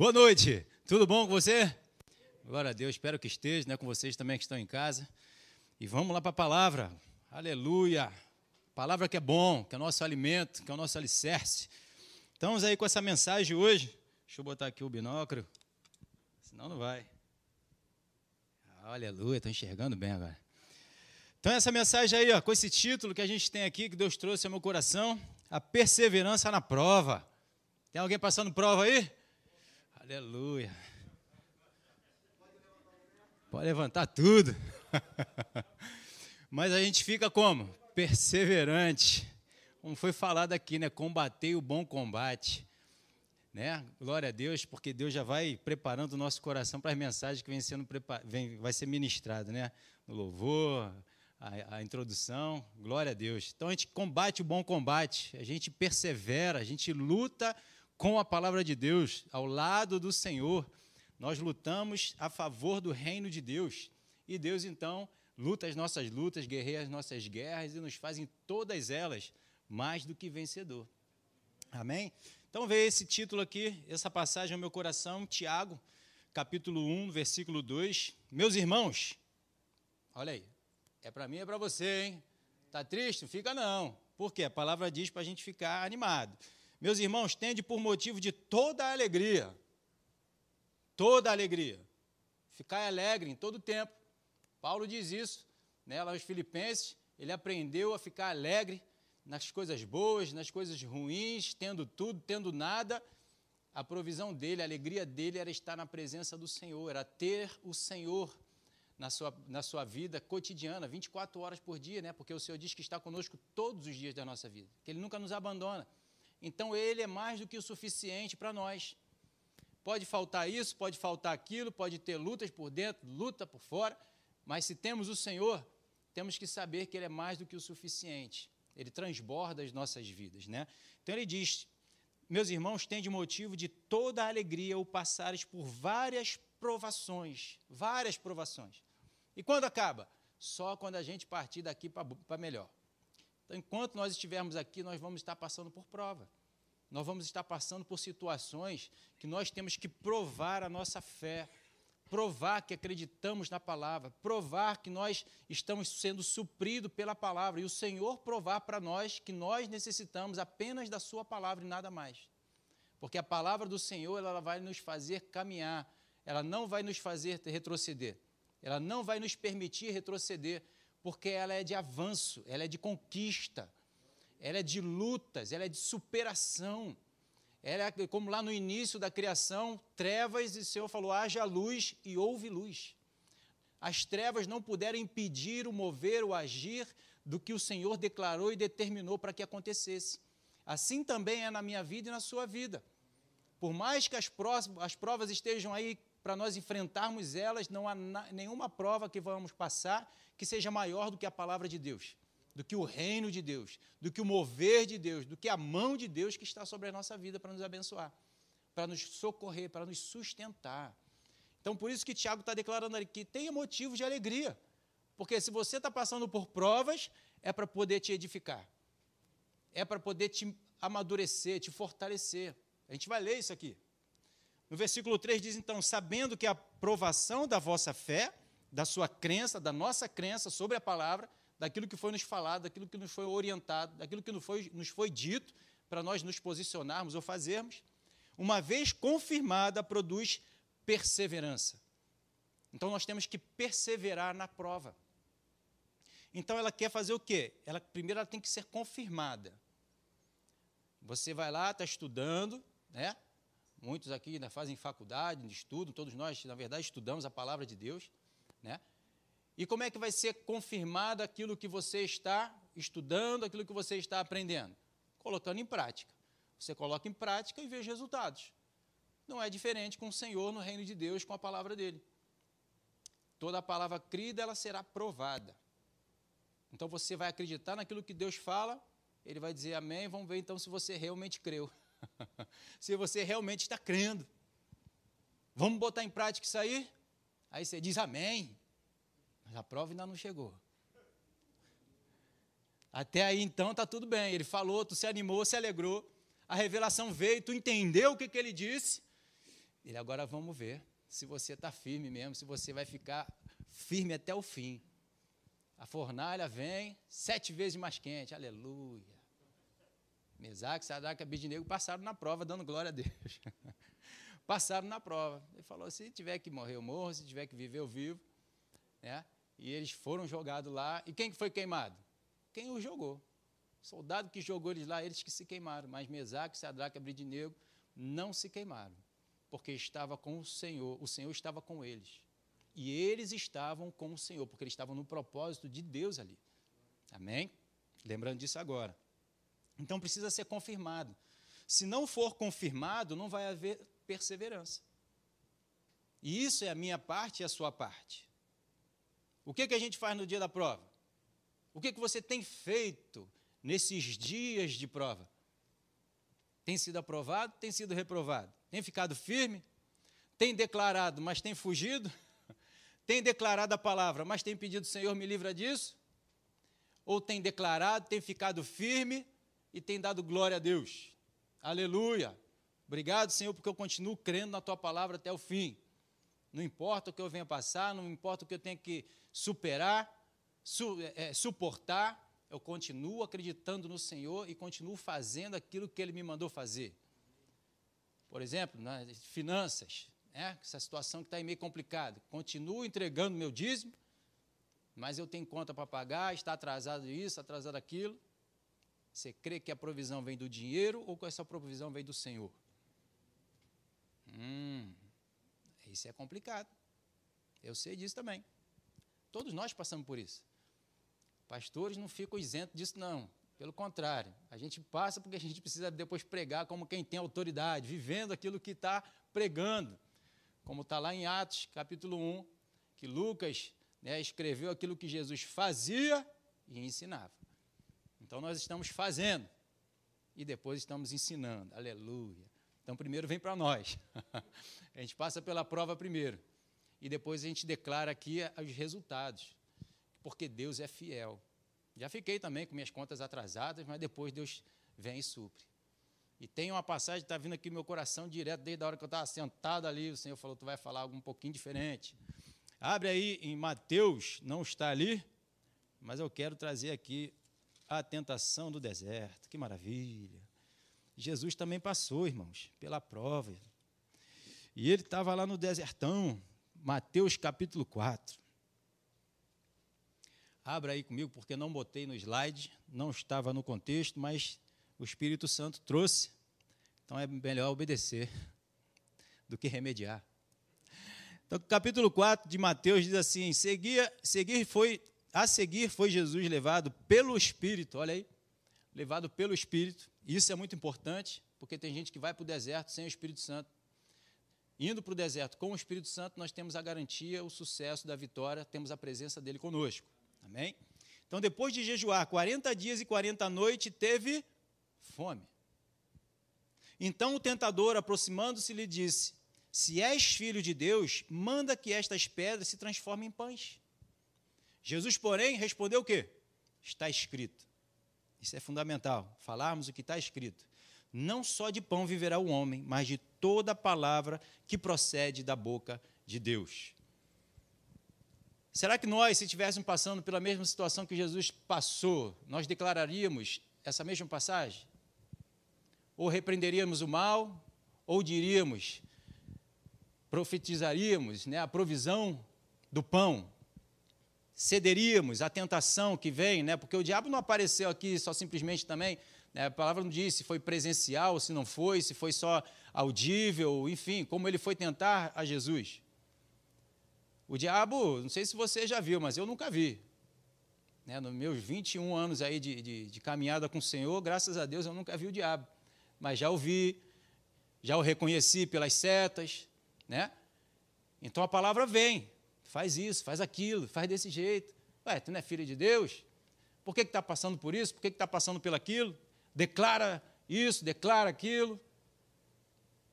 Boa noite, tudo bom com você? Glória a Deus, espero que esteja, né, com vocês também que estão em casa. E vamos lá para a palavra, aleluia. Palavra que é bom, que é nosso alimento, que é o nosso alicerce. Estamos aí com essa mensagem hoje. Deixa eu botar aqui o binóculo, senão não vai. Aleluia, estou enxergando bem agora. Então, essa mensagem aí, ó, com esse título que a gente tem aqui, que Deus trouxe ao meu coração, a perseverança na prova. Tem alguém passando prova aí? Aleluia. Pode levantar tudo. Mas a gente fica como? Perseverante. Como foi falado aqui, né? Combater o bom combate. Né? Glória a Deus, porque Deus já vai preparando o nosso coração para as mensagens que vem sendo vem, vai ser ministrado, né? No louvor, a, a, introdução, glória a Deus. Então a gente combate o bom combate, a gente persevera, a gente luta com a palavra de Deus, ao lado do Senhor. Nós lutamos a favor do reino de Deus. E Deus, então, luta as nossas lutas, guerreia as nossas guerras e nos faz em todas elas mais do que vencedor. Amém? Então, veja esse título aqui, essa passagem no meu coração, Tiago, capítulo 1, versículo 2. Meus irmãos, olha aí, é para mim, é para você, hein? Tá triste? Fica não. Por quê? A palavra diz para a gente ficar animado. Meus irmãos, tende por motivo de toda a alegria. Toda a alegria. Ficar alegre em todo o tempo. Paulo diz isso, né, lá aos Filipenses, ele aprendeu a ficar alegre nas coisas boas, nas coisas ruins, tendo tudo, tendo nada. A provisão dele, a alegria dele era estar na presença do Senhor, era ter o Senhor na sua, na sua vida cotidiana, 24 horas por dia, né? porque o Senhor diz que está conosco todos os dias da nossa vida, que Ele nunca nos abandona. Então ele é mais do que o suficiente para nós. Pode faltar isso, pode faltar aquilo, pode ter lutas por dentro, luta por fora, mas se temos o Senhor, temos que saber que ele é mais do que o suficiente. Ele transborda as nossas vidas, né? Então ele diz: Meus irmãos, têm de motivo de toda alegria o passares por várias provações, várias provações. E quando acaba? Só quando a gente partir daqui para melhor. Então, enquanto nós estivermos aqui, nós vamos estar passando por prova. Nós vamos estar passando por situações que nós temos que provar a nossa fé, provar que acreditamos na palavra, provar que nós estamos sendo supridos pela palavra e o Senhor provar para nós que nós necessitamos apenas da Sua palavra e nada mais. Porque a palavra do Senhor ela vai nos fazer caminhar, ela não vai nos fazer retroceder, ela não vai nos permitir retroceder, porque ela é de avanço, ela é de conquista, ela é de lutas, ela é de superação. Ela é como lá no início da criação, trevas, e o Senhor falou: haja luz e houve luz. As trevas não puderam impedir o mover, o agir do que o Senhor declarou e determinou para que acontecesse. Assim também é na minha vida e na sua vida. Por mais que as, as provas estejam aí para nós enfrentarmos elas, não há nenhuma prova que vamos passar que seja maior do que a palavra de Deus, do que o reino de Deus, do que o mover de Deus, do que a mão de Deus que está sobre a nossa vida para nos abençoar, para nos socorrer, para nos sustentar. Então, por isso que Tiago está declarando ali que tenha motivos de alegria, porque se você está passando por provas, é para poder te edificar, é para poder te amadurecer, te fortalecer. A gente vai ler isso aqui. No versículo 3 diz então: sabendo que a provação da vossa fé, da sua crença, da nossa crença sobre a palavra, daquilo que foi nos falado, daquilo que nos foi orientado, daquilo que nos foi, nos foi dito, para nós nos posicionarmos ou fazermos, uma vez confirmada, produz perseverança. Então nós temos que perseverar na prova. Então ela quer fazer o quê? Ela primeiro ela tem que ser confirmada. Você vai lá, está estudando, né? Muitos aqui ainda fazem faculdade, estudam, todos nós, na verdade, estudamos a palavra de Deus. Né? E como é que vai ser confirmado aquilo que você está estudando, aquilo que você está aprendendo? Colocando em prática. Você coloca em prática e vê os resultados. Não é diferente com o Senhor no reino de Deus, com a palavra dele. Toda a palavra crida, ela será provada. Então você vai acreditar naquilo que Deus fala, ele vai dizer amém, vamos ver então se você realmente creu. se você realmente está crendo. Vamos botar em prática isso aí? Aí você diz amém. Mas a prova ainda não chegou. Até aí então está tudo bem. Ele falou, tu se animou, se alegrou. A revelação veio, tu entendeu o que, que ele disse. Ele agora vamos ver se você está firme mesmo, se você vai ficar firme até o fim. A fornalha vem sete vezes mais quente, aleluia. Mesaque, Sadraque e Abidnego passaram na prova, dando glória a Deus. passaram na prova. Ele falou: se tiver que morrer, eu morro, se tiver que viver, eu vivo. Né? E eles foram jogados lá. E quem foi queimado? Quem os jogou. O soldado que jogou eles lá, eles que se queimaram. Mas Mesaque, Sadraque e Abidnego não se queimaram, porque estava com o Senhor. O Senhor estava com eles. E eles estavam com o Senhor, porque eles estavam no propósito de Deus ali. Amém? Lembrando disso agora. Então precisa ser confirmado. Se não for confirmado, não vai haver perseverança. E isso é a minha parte e a sua parte. O que, que a gente faz no dia da prova? O que, que você tem feito nesses dias de prova? Tem sido aprovado? Tem sido reprovado? Tem ficado firme? Tem declarado, mas tem fugido? Tem declarado a palavra, mas tem pedido, Senhor, me livra disso? Ou tem declarado, tem ficado firme e tem dado glória a Deus? Aleluia! Obrigado, Senhor, porque eu continuo crendo na tua palavra até o fim. Não importa o que eu venha passar, não importa o que eu tenha que superar, su, é, suportar, eu continuo acreditando no Senhor e continuo fazendo aquilo que Ele me mandou fazer. Por exemplo, nas finanças, né? essa situação que está meio complicada. Continuo entregando meu dízimo, mas eu tenho conta para pagar, está atrasado isso, atrasado aquilo. Você crê que a provisão vem do dinheiro ou que essa provisão vem do Senhor? Hum, isso é complicado. Eu sei disso também. Todos nós passamos por isso. Pastores não ficam isentos disso, não. Pelo contrário, a gente passa porque a gente precisa depois pregar como quem tem autoridade, vivendo aquilo que está pregando como está lá em Atos, capítulo 1, que Lucas né, escreveu aquilo que Jesus fazia e ensinava. Então nós estamos fazendo e depois estamos ensinando. Aleluia. Então primeiro vem para nós. a gente passa pela prova primeiro e depois a gente declara aqui os resultados, porque Deus é fiel. Já fiquei também com minhas contas atrasadas, mas depois Deus vem e supre. E tem uma passagem que está vindo aqui no meu coração direto, desde a hora que eu estava sentado ali, o Senhor falou, tu vai falar algo um pouquinho diferente. Abre aí em Mateus, não está ali, mas eu quero trazer aqui a tentação do deserto. Que maravilha. Jesus também passou, irmãos, pela prova. E ele estava lá no desertão, Mateus capítulo 4. Abra aí comigo, porque não botei no slide, não estava no contexto, mas o Espírito Santo trouxe. Então é melhor obedecer do que remediar. Então, capítulo 4 de Mateus diz assim: seguir, seguir foi, a seguir foi Jesus levado pelo Espírito, olha aí, levado pelo Espírito. Isso é muito importante, porque tem gente que vai para o deserto sem o Espírito Santo. Indo para o deserto com o Espírito Santo, nós temos a garantia, o sucesso da vitória, temos a presença dele conosco. Amém? Então, depois de jejuar 40 dias e 40 noites, teve fome. Então o tentador, aproximando-se, lhe disse: Se és filho de Deus, manda que estas pedras se transformem em pães. Jesus, porém, respondeu o quê? Está escrito. Isso é fundamental, falarmos o que está escrito. Não só de pão viverá o homem, mas de toda palavra que procede da boca de Deus. Será que nós, se estivéssemos passando pela mesma situação que Jesus passou, nós declararíamos essa mesma passagem? ou repreenderíamos o mal, ou diríamos, profetizaríamos né, a provisão do pão, cederíamos à tentação que vem, né, porque o diabo não apareceu aqui só simplesmente também, né, a palavra não diz se foi presencial, se não foi, se foi só audível, enfim, como ele foi tentar a Jesus. O diabo, não sei se você já viu, mas eu nunca vi. Né, nos meus 21 anos aí de, de, de caminhada com o Senhor, graças a Deus eu nunca vi o diabo mas já o vi, já o reconheci pelas setas, né? Então a palavra vem, faz isso, faz aquilo, faz desse jeito. Ué, tu não é filho de Deus? Por que está passando por isso? Por que está passando pelo aquilo? Declara isso, declara aquilo.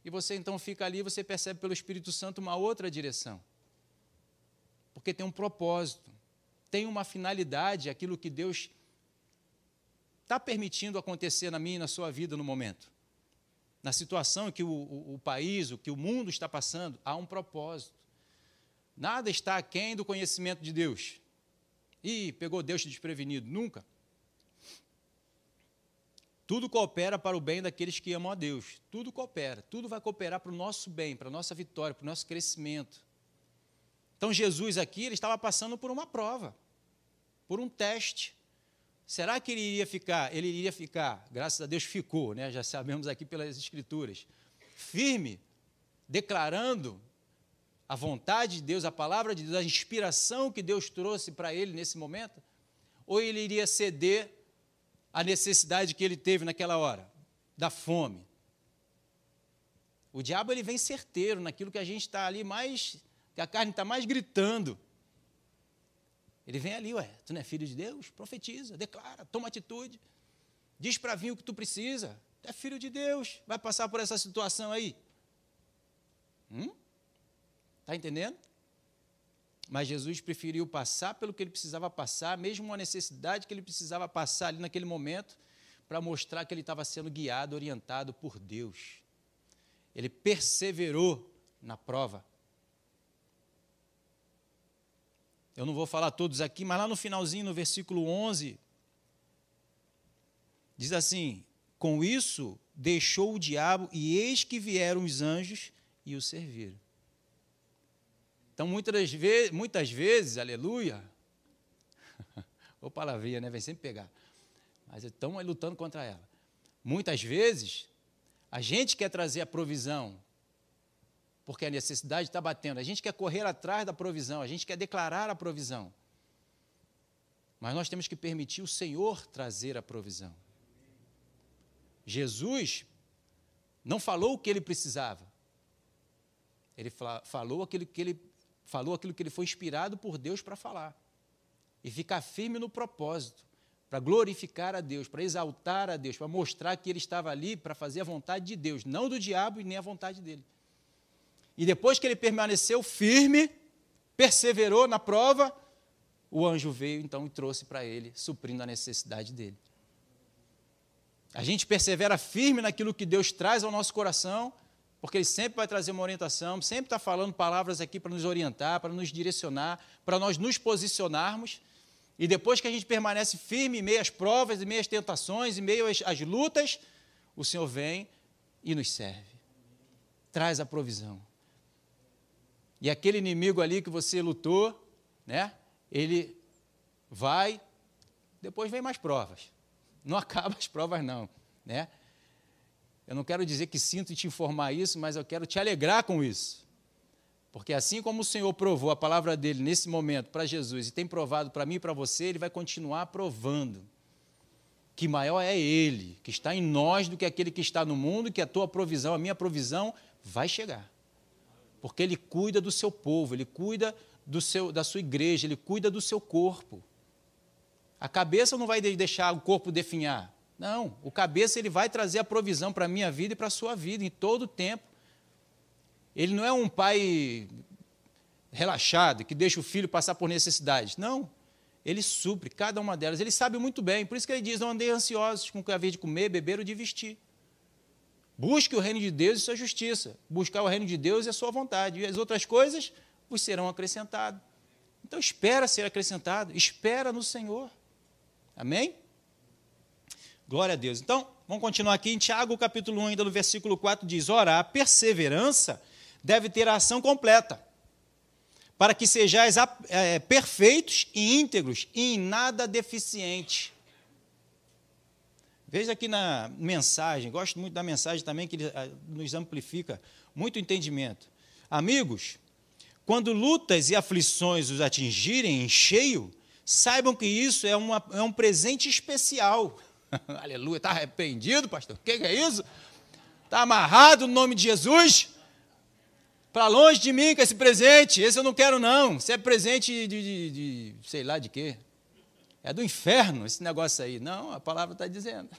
E você então fica ali, você percebe pelo Espírito Santo uma outra direção. Porque tem um propósito, tem uma finalidade, aquilo que Deus está permitindo acontecer na minha e na sua vida no momento. na situação que o, o, o país, o que o mundo está passando, há um propósito. Nada está aquém do conhecimento de Deus. E pegou Deus desprevenido? Nunca. Tudo coopera para o bem daqueles que amam a Deus. Tudo coopera. Tudo vai cooperar para o nosso bem, para a nossa vitória, para o nosso crescimento. Então, Jesus aqui, ele estava passando por uma prova, por um teste. Será que ele iria ficar? Ele iria ficar, graças a Deus ficou, né? já sabemos aqui pelas Escrituras, firme, declarando a vontade de Deus, a palavra de Deus, a inspiração que Deus trouxe para ele nesse momento? Ou ele iria ceder a necessidade que ele teve naquela hora, da fome. O diabo ele vem certeiro naquilo que a gente está ali mais, que a carne está mais gritando. Ele vem ali, ué, tu não é filho de Deus? Profetiza, declara, toma atitude. Diz para vir o que tu precisa. Tu é filho de Deus, vai passar por essa situação aí. Hum? Tá entendendo? Mas Jesus preferiu passar pelo que ele precisava passar, mesmo uma necessidade que ele precisava passar ali naquele momento, para mostrar que ele estava sendo guiado, orientado por Deus. Ele perseverou na prova. Eu não vou falar todos aqui, mas lá no finalzinho, no versículo 11, diz assim: Com isso deixou o diabo, e eis que vieram os anjos e o serviram. Então, muitas vezes, muitas vezes aleluia, ou palavrinha, né? Vem sempre pegar. Mas estão lutando contra ela. Muitas vezes, a gente quer trazer a provisão, porque a necessidade está batendo. A gente quer correr atrás da provisão, a gente quer declarar a provisão. Mas nós temos que permitir o Senhor trazer a provisão. Jesus não falou o que ele precisava. Ele falou aquilo que ele falou aquilo que ele foi inspirado por Deus para falar. E ficar firme no propósito, para glorificar a Deus, para exaltar a Deus, para mostrar que ele estava ali para fazer a vontade de Deus, não do diabo e nem a vontade dele. E depois que ele permaneceu firme, perseverou na prova, o anjo veio então e trouxe para ele, suprindo a necessidade dele. A gente persevera firme naquilo que Deus traz ao nosso coração porque ele sempre vai trazer uma orientação, sempre está falando palavras aqui para nos orientar, para nos direcionar, para nós nos posicionarmos. E depois que a gente permanece firme em meio às provas, em meio às tentações, em meio às, às lutas, o Senhor vem e nos serve. Traz a provisão. E aquele inimigo ali que você lutou, né? Ele vai, depois vem mais provas. Não acaba as provas não, né? Eu não quero dizer que sinto te informar isso, mas eu quero te alegrar com isso. Porque assim como o Senhor provou a palavra dele nesse momento para Jesus e tem provado para mim e para você, ele vai continuar provando. Que maior é ele, que está em nós do que aquele que está no mundo, que a tua provisão, a minha provisão vai chegar. Porque ele cuida do seu povo, ele cuida do seu, da sua igreja, ele cuida do seu corpo. A cabeça não vai deixar o corpo definhar. Não, o cabeça ele vai trazer a provisão para a minha vida e para a sua vida em todo o tempo. Ele não é um pai relaxado que deixa o filho passar por necessidades. Não. Ele supre cada uma delas. Ele sabe muito bem. Por isso que ele diz: não andei ansiosos com o que havia de comer, beber ou de vestir. Busque o reino de Deus e sua justiça. Buscar o reino de Deus e a sua vontade. E as outras coisas vos serão acrescentadas. Então espera ser acrescentado. Espera no Senhor. Amém? Glória a Deus. Então, vamos continuar aqui em Tiago, capítulo 1, ainda no versículo 4, diz: Ora, a perseverança deve ter a ação completa, para que sejais é, perfeitos e íntegros e em nada deficiente. Veja aqui na mensagem, gosto muito da mensagem também, que nos amplifica muito entendimento. Amigos, quando lutas e aflições os atingirem em cheio, saibam que isso é, uma, é um presente especial Aleluia. Está arrependido, pastor? O que, que é isso? Está amarrado no nome de Jesus? Para longe de mim com esse presente. Esse eu não quero, não. Isso é presente de, de, de, sei lá de quê. É do inferno esse negócio aí. Não, a palavra está dizendo.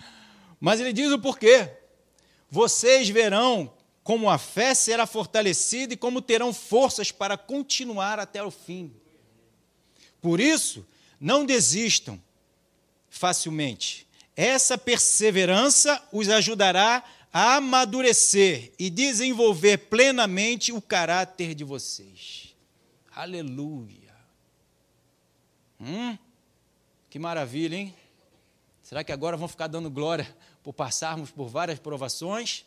Mas ele diz o porquê. Vocês verão como a fé será fortalecida e como terão forças para continuar até o fim. Por isso, não desistam facilmente. Essa perseverança os ajudará amadurecer e desenvolver plenamente o caráter de vocês. Aleluia. Hum? Que maravilha, hein? Será que agora vão ficar dando glória por passarmos por várias provações?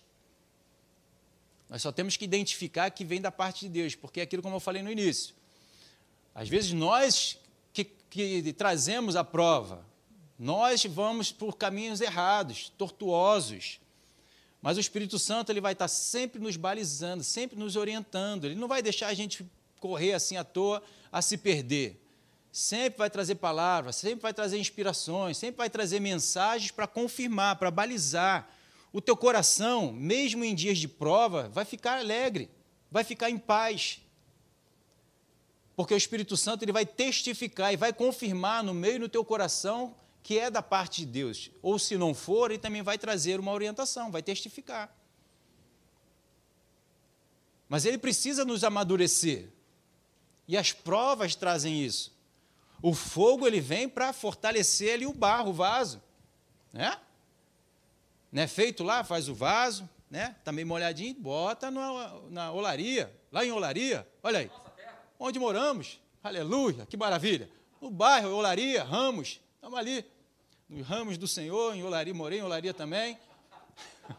Nós só temos que identificar que vem da parte de Deus, porque é aquilo como eu falei no início. Às vezes nós que, que trazemos a prova, nós vamos por caminhos errados, tortuosos. Mas o Espírito Santo ele vai estar sempre nos balizando, sempre nos orientando. Ele não vai deixar a gente correr assim à toa a se perder. Sempre vai trazer palavras, sempre vai trazer inspirações, sempre vai trazer mensagens para confirmar, para balizar. O teu coração, mesmo em dias de prova, vai ficar alegre, vai ficar em paz. Porque o Espírito Santo ele vai testificar e vai confirmar no meio do teu coração que é da parte de Deus. Ou se não for, ele também vai trazer uma orientação, vai testificar. Mas ele precisa nos amadurecer. E as provas trazem isso. O fogo ele vem para fortalecer ali o barro, o vaso, né? Não é feito lá, faz o vaso, né? Tá meio molhadinho, bota na, na olaria, lá em olaria, olha aí. Onde moramos? Aleluia, que maravilha. No bairro, olaria, Ramos, estamos ali. Nos Ramos do Senhor, em olaria, morei em olaria também.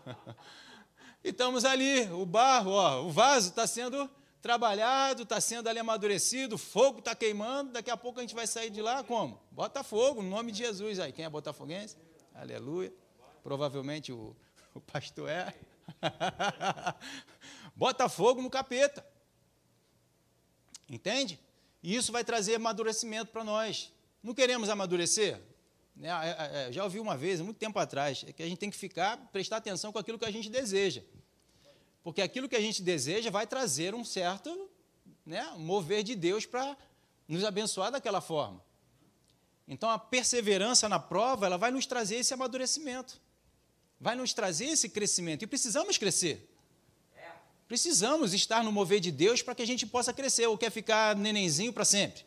e estamos ali, o barro, ó, o vaso está sendo trabalhado, está sendo ali amadurecido, fogo está queimando, daqui a pouco a gente vai sair de lá como? Bota fogo, no nome de Jesus aí. Quem é botafoguense? Aleluia. Provavelmente o, o pastor é. Bota fogo no capeta. Entende? E isso vai trazer amadurecimento para nós. Não queremos amadurecer? Né, é, é, já ouvi uma vez, muito tempo atrás, que a gente tem que ficar, prestar atenção com aquilo que a gente deseja. Porque aquilo que a gente deseja vai trazer um certo né, mover de Deus para nos abençoar daquela forma. Então a perseverança na prova, ela vai nos trazer esse amadurecimento. Vai nos trazer esse crescimento. E precisamos crescer. Precisamos estar no mover de Deus para que a gente possa crescer, ou quer ficar nenenzinho para sempre.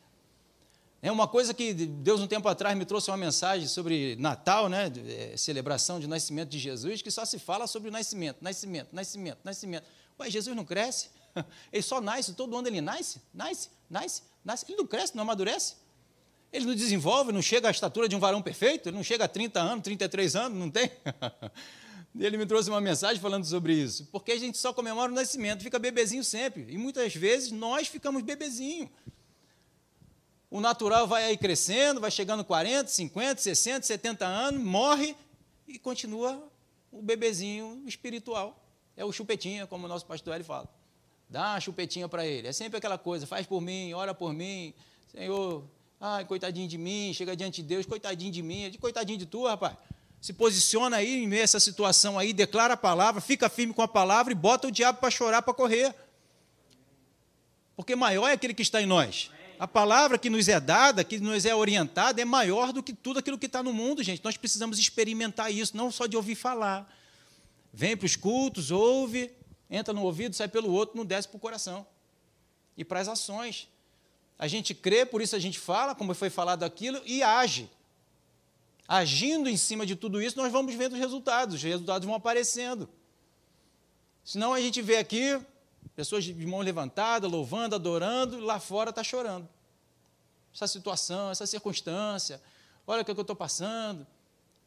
É uma coisa que Deus, um tempo atrás, me trouxe uma mensagem sobre Natal, né? É, celebração de nascimento de Jesus, que só se fala sobre o nascimento, nascimento, nascimento, nascimento. Ué, Jesus não cresce? Ele só nasce, todo ano ele nasce, nasce, nasce, nasce. Ele não cresce, não amadurece. Ele não desenvolve, não chega à estatura de um varão perfeito, ele não chega a 30 anos, 33 anos, não tem. Ele me trouxe uma mensagem falando sobre isso, porque a gente só comemora o nascimento, fica bebezinho sempre. E muitas vezes nós ficamos bebezinho o natural vai aí crescendo, vai chegando 40, 50, 60, 70 anos, morre e continua o bebezinho espiritual. É o chupetinha, como o nosso pastor ele fala. Dá uma chupetinha para ele. É sempre aquela coisa, faz por mim, ora por mim. Senhor, ai, coitadinho de mim, chega diante de Deus, coitadinho de mim, coitadinho de tu, rapaz. Se posiciona aí em meio a essa situação aí, declara a palavra, fica firme com a palavra e bota o diabo para chorar, para correr. Porque maior é aquele que está em nós a palavra que nos é dada, que nos é orientada, é maior do que tudo aquilo que está no mundo, gente. Nós precisamos experimentar isso, não só de ouvir falar. Vem para os cultos, ouve, entra no ouvido, sai pelo outro, não desce para o coração. E para as ações. A gente crê, por isso a gente fala, como foi falado aquilo, e age. Agindo em cima de tudo isso, nós vamos vendo os resultados, os resultados vão aparecendo. Senão a gente vê aqui, pessoas de mão levantada, louvando, adorando, lá fora está chorando. Essa situação, essa circunstância, olha o que, é que eu estou passando.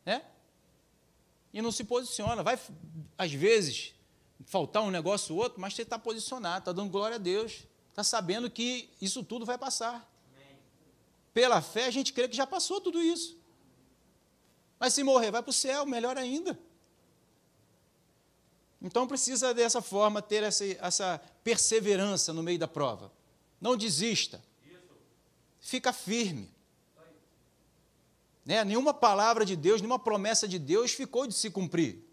Né? E não se posiciona. Vai, às vezes, faltar um negócio ou outro, mas você está posicionado, está dando glória a Deus, está sabendo que isso tudo vai passar. Pela fé, a gente crê que já passou tudo isso. Mas se morrer, vai para o céu, melhor ainda. Então precisa dessa forma ter essa, essa perseverança no meio da prova. Não desista. Fica firme. Né? Nenhuma palavra de Deus, nenhuma promessa de Deus ficou de se cumprir.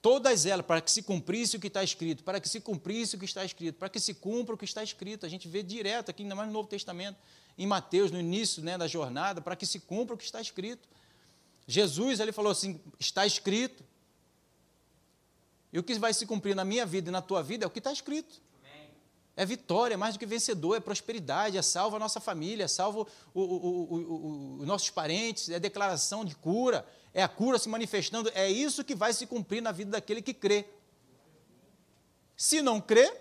Todas elas, para que se cumprisse o que está escrito, para que se cumprisse o que está escrito, para que se cumpra o que está escrito. A gente vê direto aqui, ainda mais no Novo Testamento, em Mateus, no início né, da jornada, para que se cumpra o que está escrito. Jesus, ele falou assim: está escrito. E o que vai se cumprir na minha vida e na tua vida é o que está escrito. É vitória, é mais do que vencedor, é prosperidade, é salva a nossa família, é salva os nossos parentes, é declaração de cura, é a cura se manifestando, é isso que vai se cumprir na vida daquele que crê. Se não crê,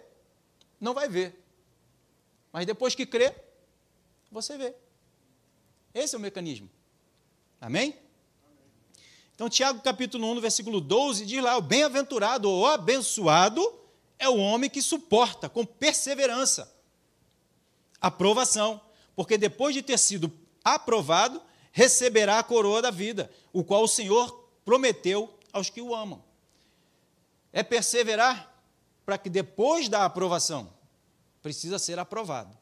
não vai ver. Mas depois que crê, você vê. Esse é o mecanismo. Amém? Então, Tiago capítulo 1, versículo 12, diz lá: o bem-aventurado ou abençoado é o homem que suporta com perseverança a provação, porque depois de ter sido aprovado, receberá a coroa da vida, o qual o Senhor prometeu aos que o amam. É perseverar para que depois da aprovação, precisa ser aprovado.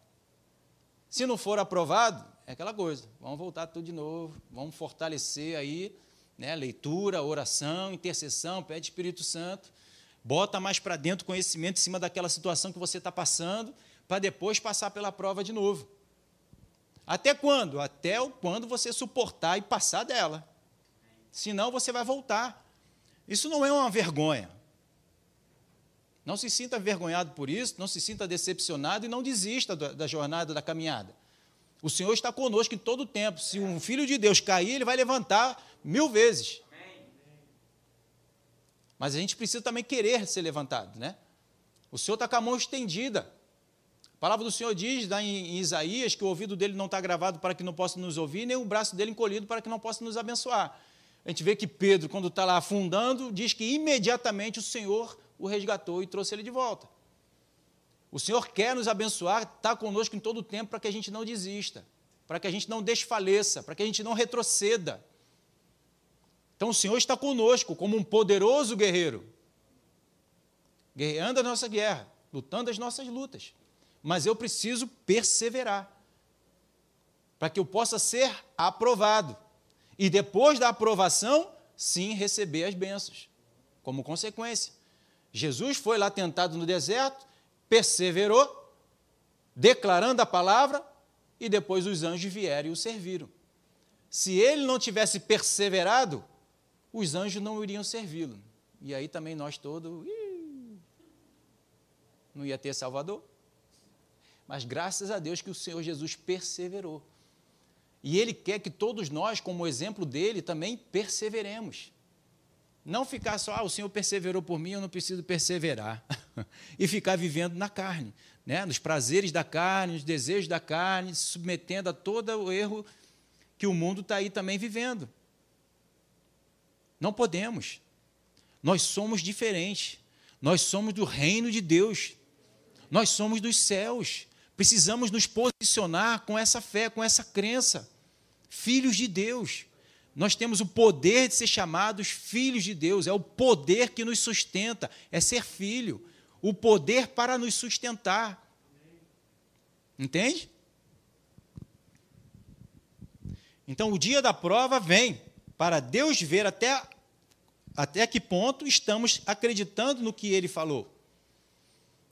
Se não for aprovado, é aquela coisa, vamos voltar tudo de novo, vamos fortalecer aí, né, leitura, oração, intercessão, pede Espírito Santo, bota mais para dentro conhecimento em cima daquela situação que você está passando, para depois passar pela prova de novo. Até quando? Até quando você suportar e passar dela. Senão você vai voltar. Isso não é uma vergonha. Não se sinta envergonhado por isso, não se sinta decepcionado e não desista da jornada, da caminhada. O Senhor está conosco em todo o tempo. Se um filho de Deus cair, ele vai levantar mil vezes. Mas a gente precisa também querer ser levantado, né? O Senhor está com a mão estendida. A palavra do Senhor diz lá em Isaías que o ouvido dele não está gravado para que não possa nos ouvir, nem o braço dele encolhido para que não possa nos abençoar. A gente vê que Pedro, quando está lá afundando, diz que imediatamente o Senhor o resgatou e trouxe ele de volta. O Senhor quer nos abençoar, está conosco em todo o tempo para que a gente não desista, para que a gente não desfaleça, para que a gente não retroceda. Então o Senhor está conosco como um poderoso guerreiro, guerreando a nossa guerra, lutando as nossas lutas. Mas eu preciso perseverar, para que eu possa ser aprovado. E depois da aprovação, sim, receber as bênçãos, como consequência. Jesus foi lá tentado no deserto, perseverou, declarando a palavra, e depois os anjos vieram e o serviram. Se ele não tivesse perseverado, os anjos não iriam servi-lo. E aí também nós todos, não ia ter Salvador. Mas graças a Deus que o Senhor Jesus perseverou. E Ele quer que todos nós, como exemplo dele, também perseveremos. Não ficar só, ah, o Senhor perseverou por mim, eu não preciso perseverar. e ficar vivendo na carne, né? nos prazeres da carne, nos desejos da carne, se submetendo a todo o erro que o mundo está aí também vivendo. Não podemos. Nós somos diferentes. Nós somos do reino de Deus. Nós somos dos céus. Precisamos nos posicionar com essa fé, com essa crença. Filhos de Deus. Nós temos o poder de ser chamados filhos de Deus, é o poder que nos sustenta, é ser filho, o poder para nos sustentar. Entende? Então, o dia da prova vem para Deus ver até, até que ponto estamos acreditando no que ele falou.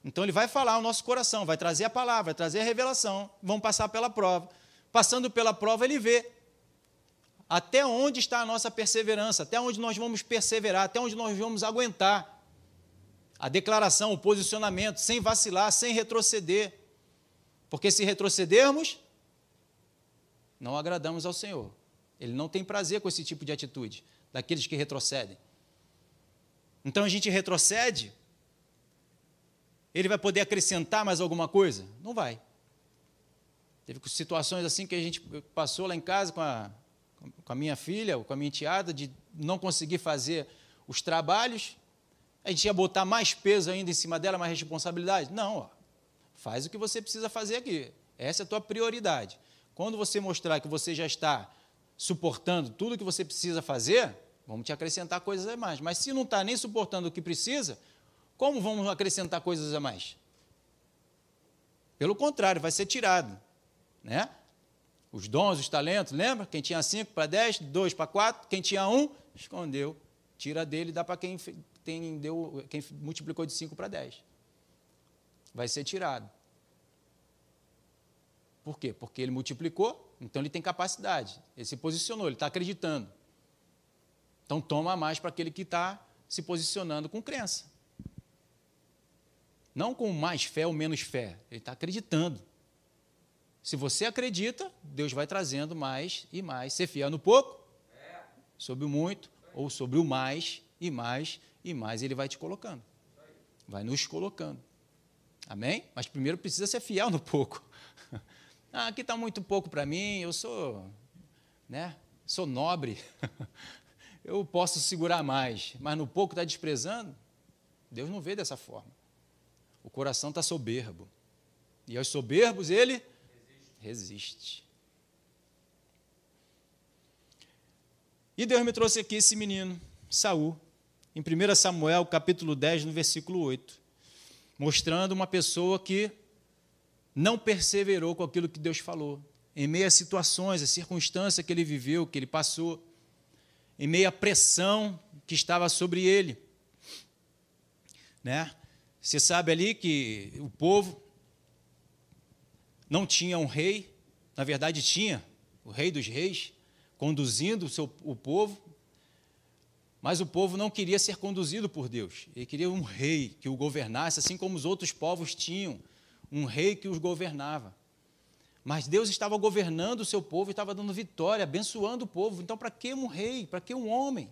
Então, ele vai falar ao nosso coração, vai trazer a palavra, vai trazer a revelação, vamos passar pela prova. Passando pela prova, ele vê até onde está a nossa perseverança, até onde nós vamos perseverar, até onde nós vamos aguentar. A declaração, o posicionamento, sem vacilar, sem retroceder. Porque se retrocedermos, não agradamos ao Senhor. Ele não tem prazer com esse tipo de atitude, daqueles que retrocedem. Então a gente retrocede, ele vai poder acrescentar mais alguma coisa? Não vai. Teve situações assim que a gente passou lá em casa com a com a minha filha, ou com a minha enteada, de não conseguir fazer os trabalhos, a gente ia botar mais peso ainda em cima dela, mais responsabilidade? Não, ó, faz o que você precisa fazer aqui. Essa é a tua prioridade. Quando você mostrar que você já está suportando tudo que você precisa fazer, vamos te acrescentar coisas a mais. Mas se não está nem suportando o que precisa, como vamos acrescentar coisas a mais? Pelo contrário, vai ser tirado. Né? os dons, os talentos, lembra? Quem tinha cinco para dez, dois para quatro, quem tinha um, escondeu. Tira dele e dá para quem, tem, deu, quem multiplicou de cinco para dez. Vai ser tirado. Por quê? Porque ele multiplicou, então ele tem capacidade. Ele se posicionou, ele está acreditando. Então toma mais para aquele que está se posicionando com crença. Não com mais fé ou menos fé. Ele está acreditando. Se você acredita, Deus vai trazendo mais e mais. Ser fiel no pouco, sobre o muito ou sobre o mais e mais e mais ele vai te colocando. Vai nos colocando. Amém? Mas primeiro precisa ser fiel no pouco. Ah, aqui está muito pouco para mim, eu sou, né? Sou nobre. Eu posso segurar mais, mas no pouco está desprezando? Deus não vê dessa forma. O coração está soberbo. E aos soberbos ele resiste. E Deus me trouxe aqui esse menino, Saul, em 1 Samuel, capítulo 10, no versículo 8, mostrando uma pessoa que não perseverou com aquilo que Deus falou, em meio situações, às circunstâncias que ele viveu, que ele passou, em meio à pressão que estava sobre ele. Né? Você sabe ali que o povo não tinha um rei, na verdade tinha o rei dos reis, conduzindo o, seu, o povo, mas o povo não queria ser conduzido por Deus. Ele queria um rei que o governasse, assim como os outros povos tinham um rei que os governava. Mas Deus estava governando o seu povo, estava dando vitória, abençoando o povo. Então, para que um rei? Para que um homem?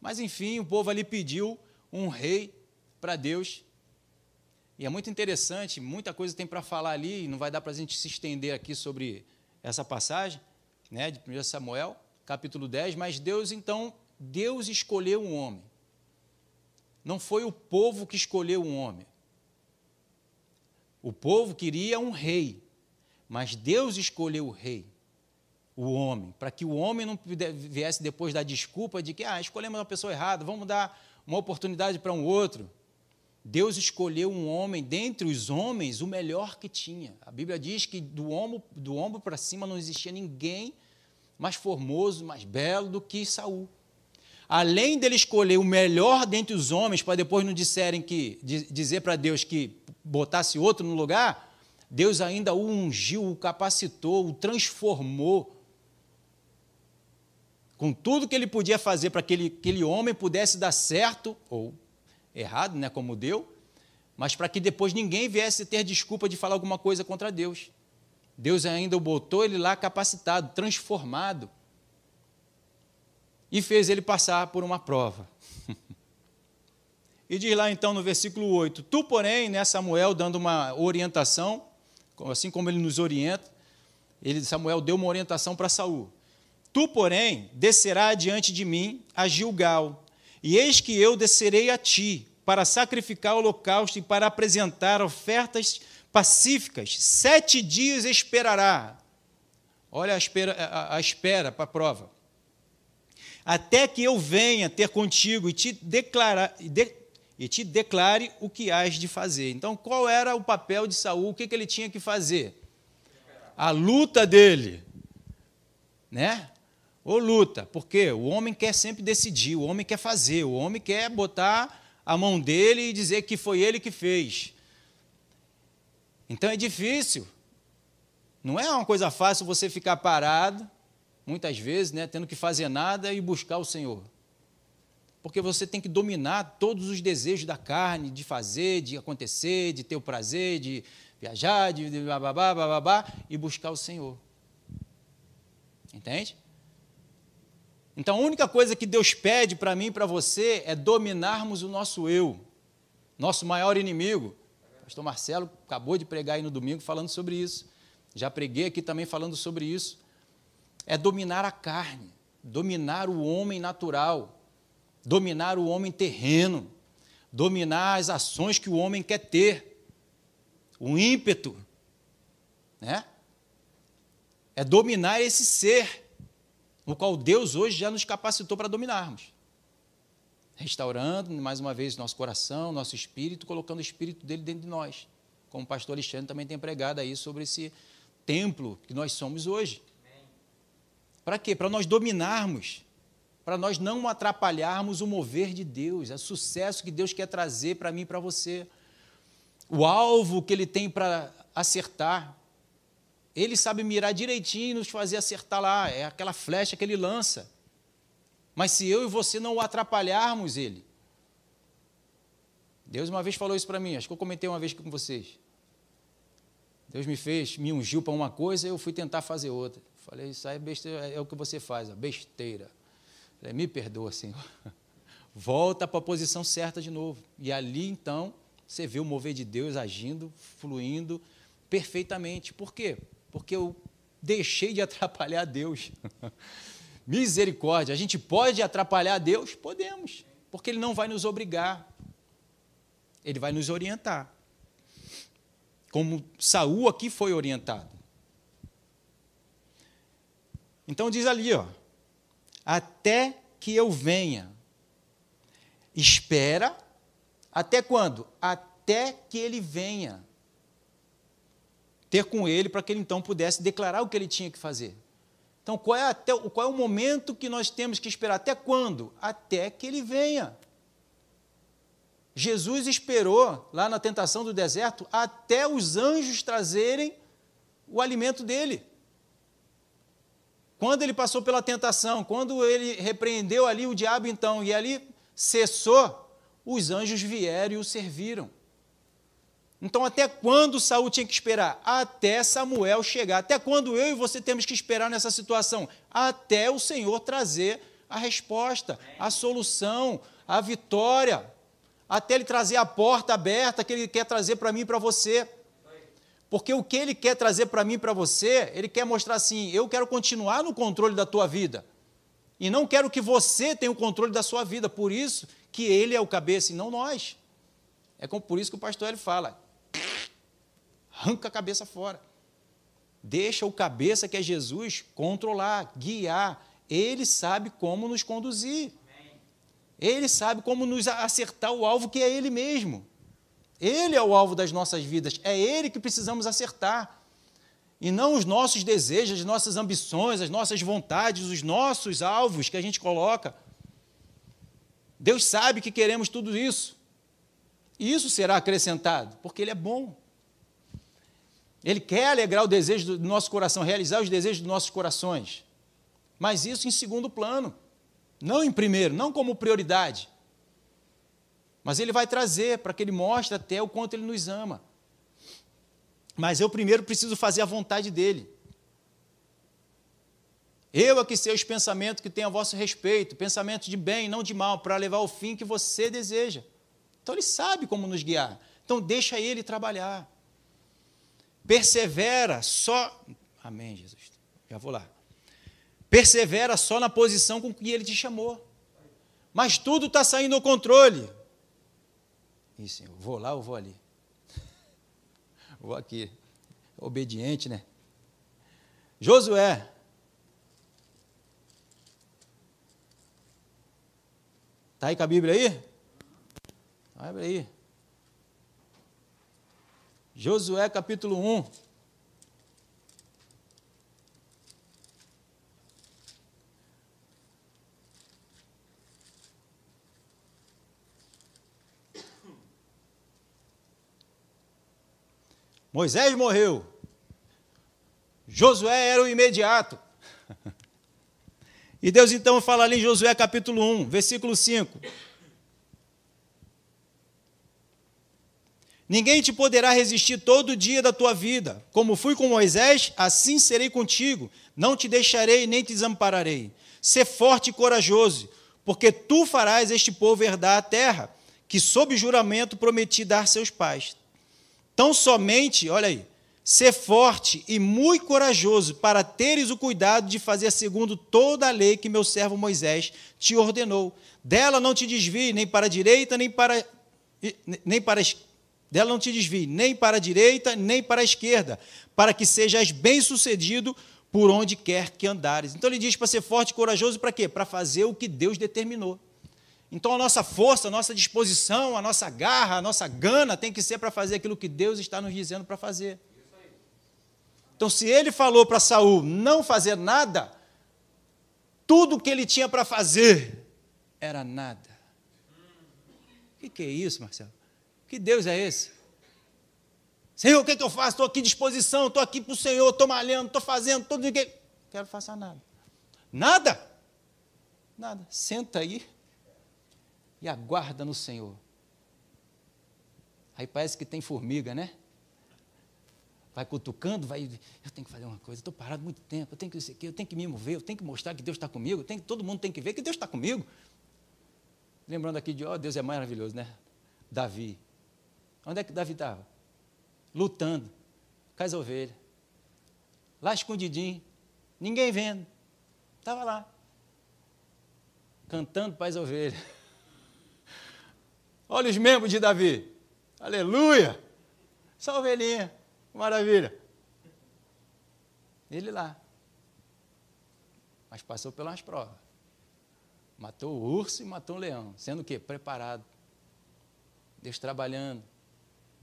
Mas, enfim, o povo ali pediu um rei para Deus. E é muito interessante, muita coisa tem para falar ali, não vai dar para a gente se estender aqui sobre essa passagem, né, de 1 Samuel, capítulo 10, mas Deus, então, Deus escolheu um homem. Não foi o povo que escolheu um homem. O povo queria um rei, mas Deus escolheu o rei, o homem, para que o homem não viesse depois dar desculpa de que ah, escolhemos uma pessoa errada, vamos dar uma oportunidade para um outro. Deus escolheu um homem dentre os homens, o melhor que tinha. A Bíblia diz que do ombro, do ombro para cima não existia ninguém mais formoso, mais belo do que Saul. Além dele escolher o melhor dentre os homens, para depois não disserem que dizer para Deus que botasse outro no lugar, Deus ainda o ungiu, o capacitou, o transformou. Com tudo que ele podia fazer para que aquele, aquele homem pudesse dar certo ou errado, né, como deu, mas para que depois ninguém viesse ter desculpa de falar alguma coisa contra Deus. Deus ainda o botou ele lá capacitado, transformado, e fez ele passar por uma prova. e diz lá então no versículo 8: Tu, porém, né, Samuel, dando uma orientação, assim como ele nos orienta, ele, Samuel deu uma orientação para Saul. Tu, porém, descerá diante de mim a Gilgal, e eis que eu descerei a ti, para sacrificar o holocausto e para apresentar ofertas pacíficas. Sete dias esperará. Olha a espera, a, a espera para a prova. Até que eu venha ter contigo e te, declarar, de, e te declare o que hás de fazer. Então, qual era o papel de Saul? O que, que ele tinha que fazer? A luta dele. Né? Ou luta, porque o homem quer sempre decidir, o homem quer fazer, o homem quer botar a mão dele e dizer que foi ele que fez. Então é difícil. Não é uma coisa fácil você ficar parado, muitas vezes, né, tendo que fazer nada e buscar o Senhor. Porque você tem que dominar todos os desejos da carne, de fazer, de acontecer, de ter o prazer, de viajar, de bababá, bababá, e buscar o Senhor. Entende? Então a única coisa que Deus pede para mim e para você é dominarmos o nosso eu, nosso maior inimigo. O pastor Marcelo acabou de pregar aí no domingo falando sobre isso. Já preguei aqui também falando sobre isso. É dominar a carne, dominar o homem natural, dominar o homem terreno, dominar as ações que o homem quer ter, o ímpeto, né? É dominar esse ser no qual Deus hoje já nos capacitou para dominarmos. Restaurando, mais uma vez, nosso coração, nosso espírito, colocando o espírito dele dentro de nós. Como o pastor Alexandre também tem pregado aí sobre esse templo que nós somos hoje. Para quê? Para nós dominarmos, para nós não atrapalharmos o mover de Deus, o sucesso que Deus quer trazer para mim e para você, o alvo que Ele tem para acertar. Ele sabe mirar direitinho e nos fazer acertar lá. É aquela flecha que ele lança. Mas se eu e você não o atrapalharmos ele. Deus uma vez falou isso para mim, acho que eu comentei uma vez com vocês. Deus me fez, me ungiu para uma coisa, eu fui tentar fazer outra. Falei, isso aí é, besteira, é o que você faz, a besteira. Falei, me perdoa, Senhor. Volta para a posição certa de novo. E ali, então, você vê o mover de Deus agindo, fluindo perfeitamente. Por quê? Porque eu deixei de atrapalhar Deus. Misericórdia. A gente pode atrapalhar Deus? Podemos. Porque Ele não vai nos obrigar. Ele vai nos orientar. Como Saul aqui foi orientado. Então diz ali, ó, até que eu venha. Espera até quando? Até que ele venha. Ter com ele para que ele então pudesse declarar o que ele tinha que fazer. Então, qual é, até, qual é o momento que nós temos que esperar? Até quando? Até que ele venha. Jesus esperou lá na tentação do deserto até os anjos trazerem o alimento dele. Quando ele passou pela tentação, quando ele repreendeu ali o diabo, então, e ali cessou, os anjos vieram e o serviram. Então, até quando Saul tinha que esperar? Até Samuel chegar. Até quando eu e você temos que esperar nessa situação? Até o Senhor trazer a resposta, a solução, a vitória. Até ele trazer a porta aberta que ele quer trazer para mim e para você. Porque o que ele quer trazer para mim e para você, ele quer mostrar assim: eu quero continuar no controle da tua vida. E não quero que você tenha o controle da sua vida. Por isso que ele é o cabeça e não nós. É por isso que o pastor ele fala: arranca a cabeça fora. Deixa o cabeça que é Jesus controlar, guiar. Ele sabe como nos conduzir. Ele sabe como nos acertar o alvo que é ele mesmo. Ele é o alvo das nossas vidas, é Ele que precisamos acertar. E não os nossos desejos, as nossas ambições, as nossas vontades, os nossos alvos que a gente coloca. Deus sabe que queremos tudo isso. E isso será acrescentado, porque Ele é bom. Ele quer alegrar o desejo do nosso coração, realizar os desejos dos nossos corações. Mas isso em segundo plano, não em primeiro, não como prioridade. Mas ele vai trazer para que ele mostre até o quanto ele nos ama. Mas eu primeiro preciso fazer a vontade dele. Eu é que sei os pensamentos que têm a vosso respeito, pensamentos de bem, não de mal, para levar ao fim que você deseja. Então ele sabe como nos guiar. Então deixa ele trabalhar. Persevera só. Amém, Jesus. Já vou lá. Persevera só na posição com que ele te chamou. Mas tudo está saindo ao controle. E Senhor, vou lá ou vou ali? Vou aqui. Obediente, né? Josué. Está aí com a Bíblia aí? Abre aí. Josué capítulo 1. Moisés morreu. Josué era o imediato. E Deus então fala ali em Josué capítulo 1, versículo 5. Ninguém te poderá resistir todo o dia da tua vida. Como fui com Moisés, assim serei contigo. Não te deixarei nem te desampararei. Sê forte e corajoso, porque tu farás este povo herdar a terra, que sob juramento prometi dar seus pais. Tão somente, olha aí, ser forte e muito corajoso para teres o cuidado de fazer segundo toda a lei que meu servo Moisés te ordenou. Dela não te desvie nem para a direita, nem para nem para dela não te desvie nem para a direita, nem para a esquerda, para que sejas bem-sucedido por onde quer que andares. Então ele diz para ser forte e corajoso para quê? Para fazer o que Deus determinou. Então a nossa força, a nossa disposição, a nossa garra, a nossa gana tem que ser para fazer aquilo que Deus está nos dizendo para fazer. Então, se ele falou para Saul não fazer nada, tudo que ele tinha para fazer era nada. O que, que é isso, Marcelo? Que Deus é esse? Senhor, o que, que eu faço? Estou aqui à disposição, estou aqui para o Senhor, estou malhando, estou fazendo, tudo que. Quero fazer nada. Nada? Nada. Senta aí e aguarda no Senhor. Aí parece que tem formiga, né? vai cutucando, vai. Eu tenho que fazer uma coisa, estou parado muito tempo, eu tenho que isso aqui, eu tenho que me mover, eu tenho que mostrar que Deus está comigo, tenho, todo mundo tem que ver que Deus está comigo. Lembrando aqui de, ó, oh, Deus é maravilhoso, né? Davi. Onde é que Davi estava? Lutando com as ovelhas. Lá escondidinho, ninguém vendo. Estava lá. Cantando para as ovelhas. Olha os membros de Davi. Aleluia! Só ovelhinha. Maravilha. Ele lá. Mas passou pelas provas. Matou o urso e matou o leão. Sendo o quê? Preparado. Deus trabalhando.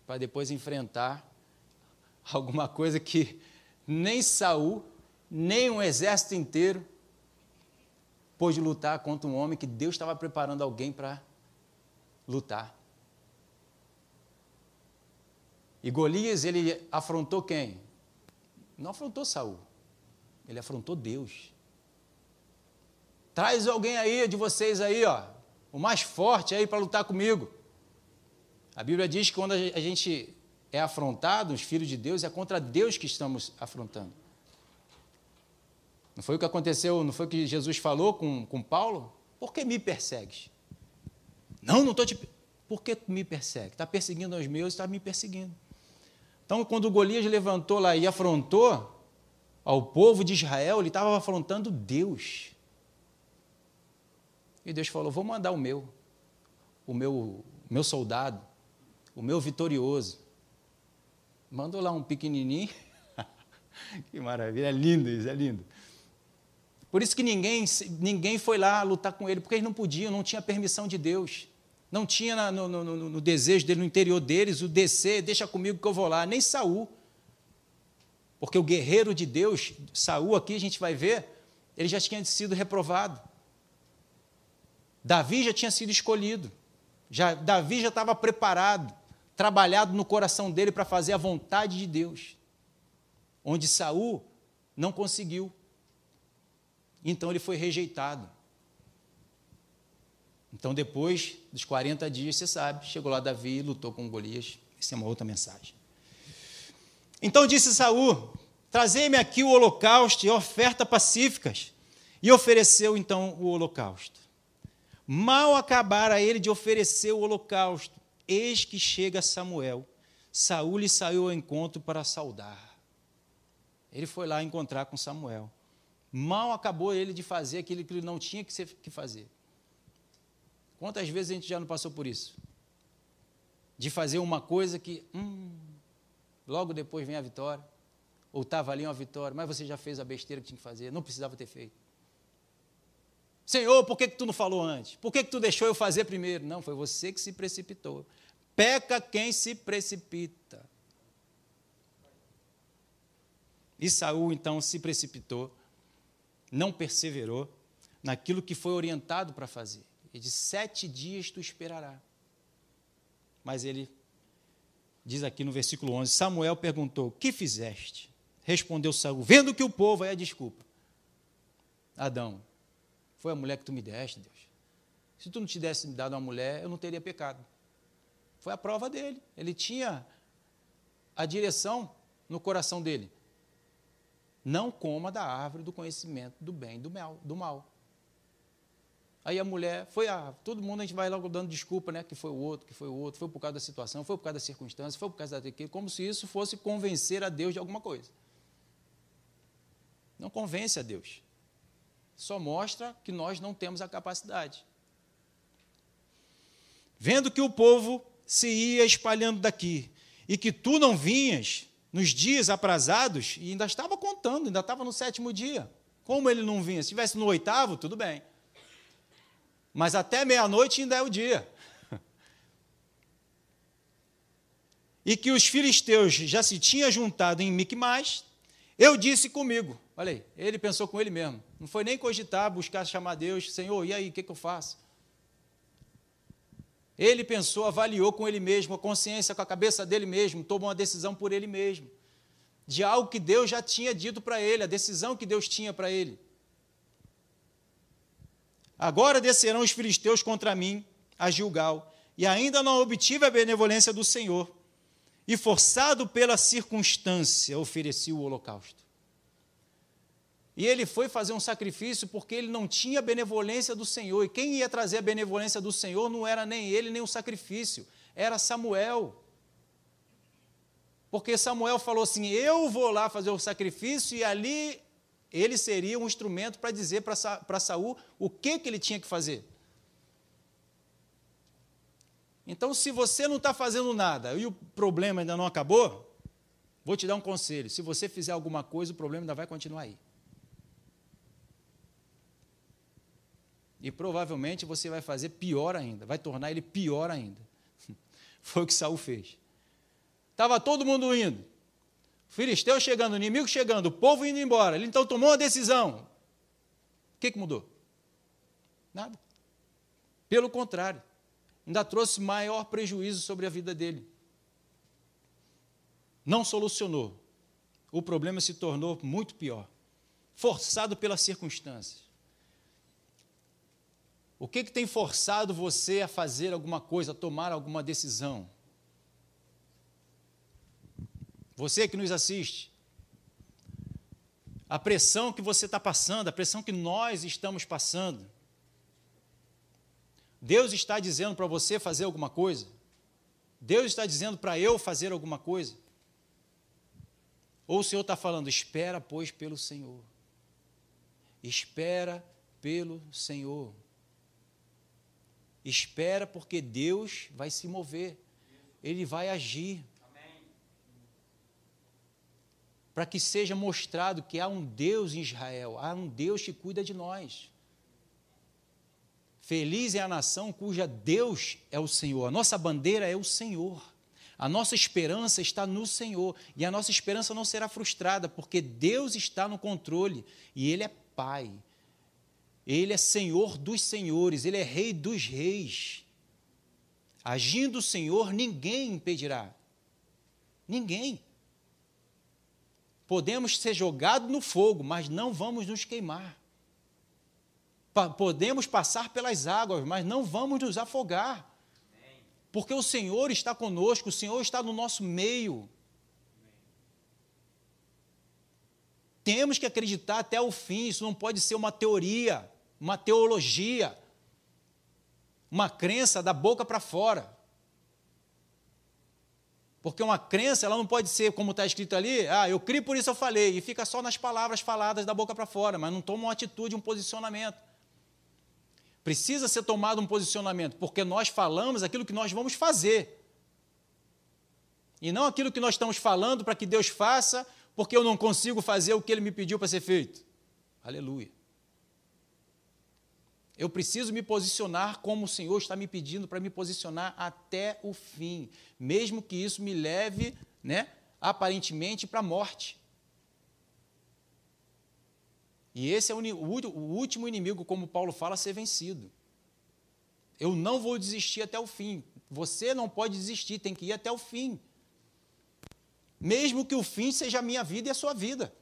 Para depois enfrentar alguma coisa que nem Saul, nem um exército inteiro pôde lutar contra um homem que Deus estava preparando alguém para lutar. E Golias, ele afrontou quem? Não afrontou Saul. Ele afrontou Deus. Traz alguém aí de vocês aí, ó, o mais forte aí para lutar comigo. A Bíblia diz que quando a gente é afrontado, os filhos de Deus, é contra Deus que estamos afrontando. Não foi o que aconteceu, não foi o que Jesus falou com, com Paulo? Por que me persegues? Não, não estou te. Por que me persegue? Está perseguindo os meus, está me perseguindo. Então, quando Golias levantou lá e afrontou ao povo de Israel, ele estava afrontando Deus. E Deus falou: Vou mandar o meu, o meu, meu soldado, o meu vitorioso. Mandou lá um pequenininho. que maravilha, é lindo isso, é lindo. Por isso que ninguém, ninguém foi lá lutar com ele, porque eles não podiam, não tinha permissão de Deus. Não tinha no, no, no, no, desejo dele, no interior deles, o descer, deixa comigo que eu vou lá. Nem Saul. Porque o guerreiro de Deus, Saul aqui a gente vai ver, ele já tinha sido reprovado. Davi já tinha sido escolhido. Já, Davi já estava preparado, trabalhado no coração dele para fazer a vontade de Deus. Onde Saul não conseguiu. Então ele foi rejeitado. Então, depois dos 40 dias, você sabe, chegou lá Davi e lutou com Golias. Essa é uma outra mensagem. Então disse Saul: Trazei-me aqui o holocausto e oferta pacíficas. E ofereceu então o holocausto. Mal acabara ele de oferecer o holocausto, eis que chega Samuel. Saul lhe saiu ao encontro para saudar. Ele foi lá encontrar com Samuel. Mal acabou ele de fazer aquilo que ele não tinha que fazer. Quantas vezes a gente já não passou por isso? De fazer uma coisa que, hum, logo depois vem a vitória, ou estava ali uma vitória, mas você já fez a besteira que tinha que fazer, não precisava ter feito. Senhor, por que, que tu não falou antes? Por que, que tu deixou eu fazer primeiro? Não, foi você que se precipitou. Peca quem se precipita. E Saul então se precipitou, não perseverou naquilo que foi orientado para fazer. E de sete dias tu esperará. Mas ele diz aqui no versículo 11: Samuel perguntou: Que fizeste? Respondeu Saul: Vendo que o povo, aí a desculpa. Adão, foi a mulher que tu me deste, Deus. Se tu não tivesse me dado uma mulher, eu não teria pecado. Foi a prova dele. Ele tinha a direção no coração dele. Não coma da árvore do conhecimento do bem e do mal. Aí a mulher, foi a, todo mundo a gente vai logo dando desculpa, né? Que foi o outro, que foi o outro, foi por causa da situação, foi por causa da circunstância, foi por causa daquilo, como se isso fosse convencer a Deus de alguma coisa. Não convence a Deus. Só mostra que nós não temos a capacidade. Vendo que o povo se ia espalhando daqui e que tu não vinhas nos dias aprazados, e ainda estava contando, ainda estava no sétimo dia. Como ele não vinha? Se estivesse no oitavo, tudo bem. Mas até meia-noite ainda é o dia. E que os filisteus já se tinham juntado em Micmais, eu disse comigo. Olha aí, ele pensou com ele mesmo. Não foi nem cogitar, buscar chamar Deus, Senhor, e aí, o que, que eu faço? Ele pensou, avaliou com ele mesmo, a consciência, com a cabeça dele mesmo, tomou uma decisão por ele mesmo, de algo que Deus já tinha dito para ele, a decisão que Deus tinha para ele. Agora descerão os filisteus contra mim a Gilgal, e ainda não obtive a benevolência do Senhor. e, forçado pela circunstância, oferecia o holocausto. E ele foi fazer um sacrifício porque ele não tinha benevolência do Senhor. E quem ia trazer a benevolência do Senhor não era nem ele, nem o sacrifício, era Samuel. Porque Samuel falou assim: Eu vou lá fazer o sacrifício, e ali ele seria um instrumento para dizer para Saul o que, que ele tinha que fazer. Então, se você não está fazendo nada e o problema ainda não acabou, vou te dar um conselho: se você fizer alguma coisa, o problema ainda vai continuar aí. E provavelmente você vai fazer pior ainda, vai tornar ele pior ainda. Foi o que Saul fez. Estava todo mundo indo. Filisteu chegando, inimigo chegando, o povo indo embora. Ele então tomou uma decisão. O que, que mudou? Nada. Pelo contrário, ainda trouxe maior prejuízo sobre a vida dele. Não solucionou. O problema se tornou muito pior. Forçado pelas circunstâncias. O que, que tem forçado você a fazer alguma coisa, a tomar alguma decisão? Você que nos assiste, a pressão que você está passando, a pressão que nós estamos passando. Deus está dizendo para você fazer alguma coisa? Deus está dizendo para eu fazer alguma coisa? Ou o Senhor está falando, espera, pois, pelo Senhor. Espera pelo Senhor. Espera, porque Deus vai se mover, Ele vai agir. Para que seja mostrado que há um Deus em Israel, há um Deus que cuida de nós. Feliz é a nação cuja Deus é o Senhor, a nossa bandeira é o Senhor. A nossa esperança está no Senhor e a nossa esperança não será frustrada, porque Deus está no controle e Ele é Pai. Ele é Senhor dos senhores, Ele é Rei dos reis. Agindo o Senhor, ninguém impedirá. Ninguém. Podemos ser jogados no fogo, mas não vamos nos queimar. Podemos passar pelas águas, mas não vamos nos afogar. Porque o Senhor está conosco, o Senhor está no nosso meio. Temos que acreditar até o fim, isso não pode ser uma teoria uma teologia, uma crença da boca para fora. Porque uma crença, ela não pode ser, como está escrito ali, ah, eu crio por isso eu falei, e fica só nas palavras faladas da boca para fora, mas não toma uma atitude, um posicionamento. Precisa ser tomado um posicionamento, porque nós falamos aquilo que nós vamos fazer. E não aquilo que nós estamos falando para que Deus faça, porque eu não consigo fazer o que Ele me pediu para ser feito. Aleluia. Eu preciso me posicionar como o Senhor está me pedindo para me posicionar até o fim, mesmo que isso me leve, né, aparentemente, para a morte. E esse é o, último inimigo, como Paulo fala, a ser vencido. Eu não vou desistir até o fim. Você não pode desistir, tem que ir até o fim. Mesmo que o fim seja a minha vida e a sua vida.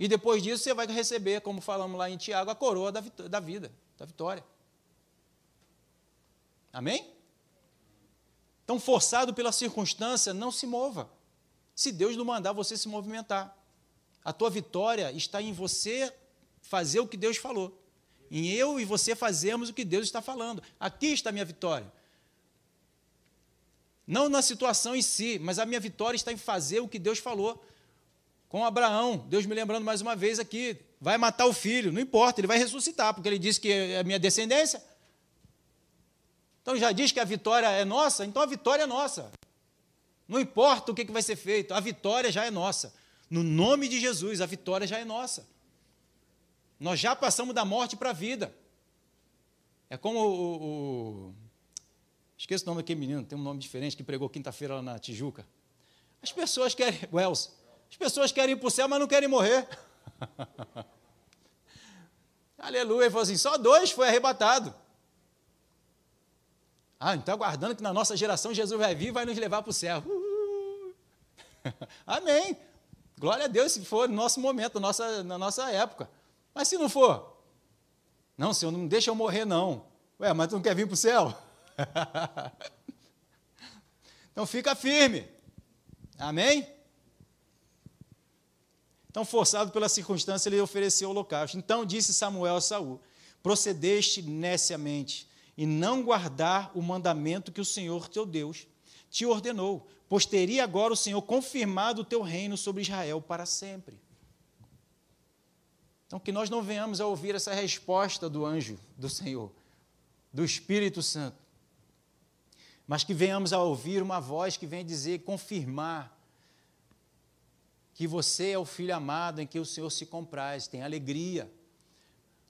E depois disso você vai receber, como falamos lá em Tiago, a coroa da, da vida, da vitória. Amém? Então, forçado pela circunstância, não se mova. Se Deus não mandar você se movimentar, a tua vitória está em você fazer o que Deus falou. Em eu e você fazemos o que Deus está falando. Aqui está a minha vitória. Não na situação em si, mas a minha vitória está em fazer o que Deus falou com Abraão, Deus me lembrando mais uma vez aqui, vai matar o filho, não importa, ele vai ressuscitar, porque ele disse que é a minha descendência. Então já diz que a vitória é nossa, então a vitória é nossa. Não importa o que vai ser feito, a vitória já é nossa. No nome de Jesus, a vitória já é nossa. Nós já passamos da morte para a vida. É como o, o, Esqueço o nome daquele menino, tem um nome diferente, que pregou quinta-feira lá na Tijuca. As pessoas querem. Wells. As pessoas querem ir para o céu, mas não querem morrer. Aleluia. Ele falou assim: só dois foi arrebatado. Ah, então aguardando que na nossa geração Jesus vai vir e vai nos levar para o céu. Amém. Glória a Deus se for no nosso momento, na nossa, na nossa época. Mas se não for, não, Senhor, não deixa eu morrer, não. Ué, mas tu não quer vir para o céu? Então fica firme. Amém? Então, forçado pela circunstância, ele ofereceu o holocausto. Então disse Samuel a Saul: Procedeste neciamente e não guardar o mandamento que o Senhor teu Deus te ordenou, pois teria agora o Senhor confirmado o teu reino sobre Israel para sempre. Então, que nós não venhamos a ouvir essa resposta do anjo do Senhor, do Espírito Santo, mas que venhamos a ouvir uma voz que vem dizer, confirmar, que você é o filho amado em que o Senhor se compraz, tem alegria.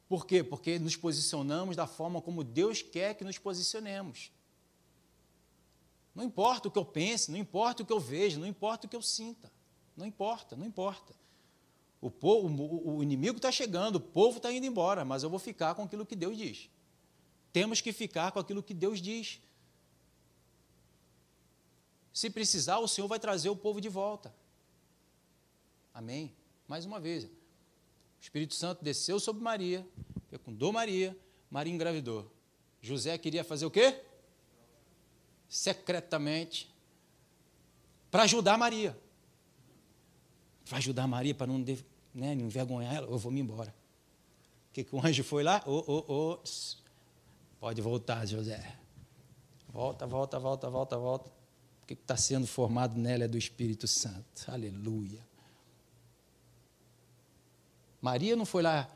Por quê? Porque nos posicionamos da forma como Deus quer que nos posicionemos. Não importa o que eu pense, não importa o que eu vejo, não importa o que eu sinta. Não importa, não importa. O, povo, o inimigo está chegando, o povo está indo embora, mas eu vou ficar com aquilo que Deus diz. Temos que ficar com aquilo que Deus diz. Se precisar, o Senhor vai trazer o povo de volta. Amém? Mais uma vez. O Espírito Santo desceu sobre Maria, fecundou Maria, Maria engravidou. José queria fazer o quê? Secretamente, para ajudar Maria. Para ajudar Maria, para não, né, não envergonhar ela, eu vou me embora. O que, que o anjo foi lá? Oh. Pode voltar, José. Volta, volta, volta, volta, volta. O que está sendo formado nela é do Espírito Santo. Aleluia. Maria não foi lá,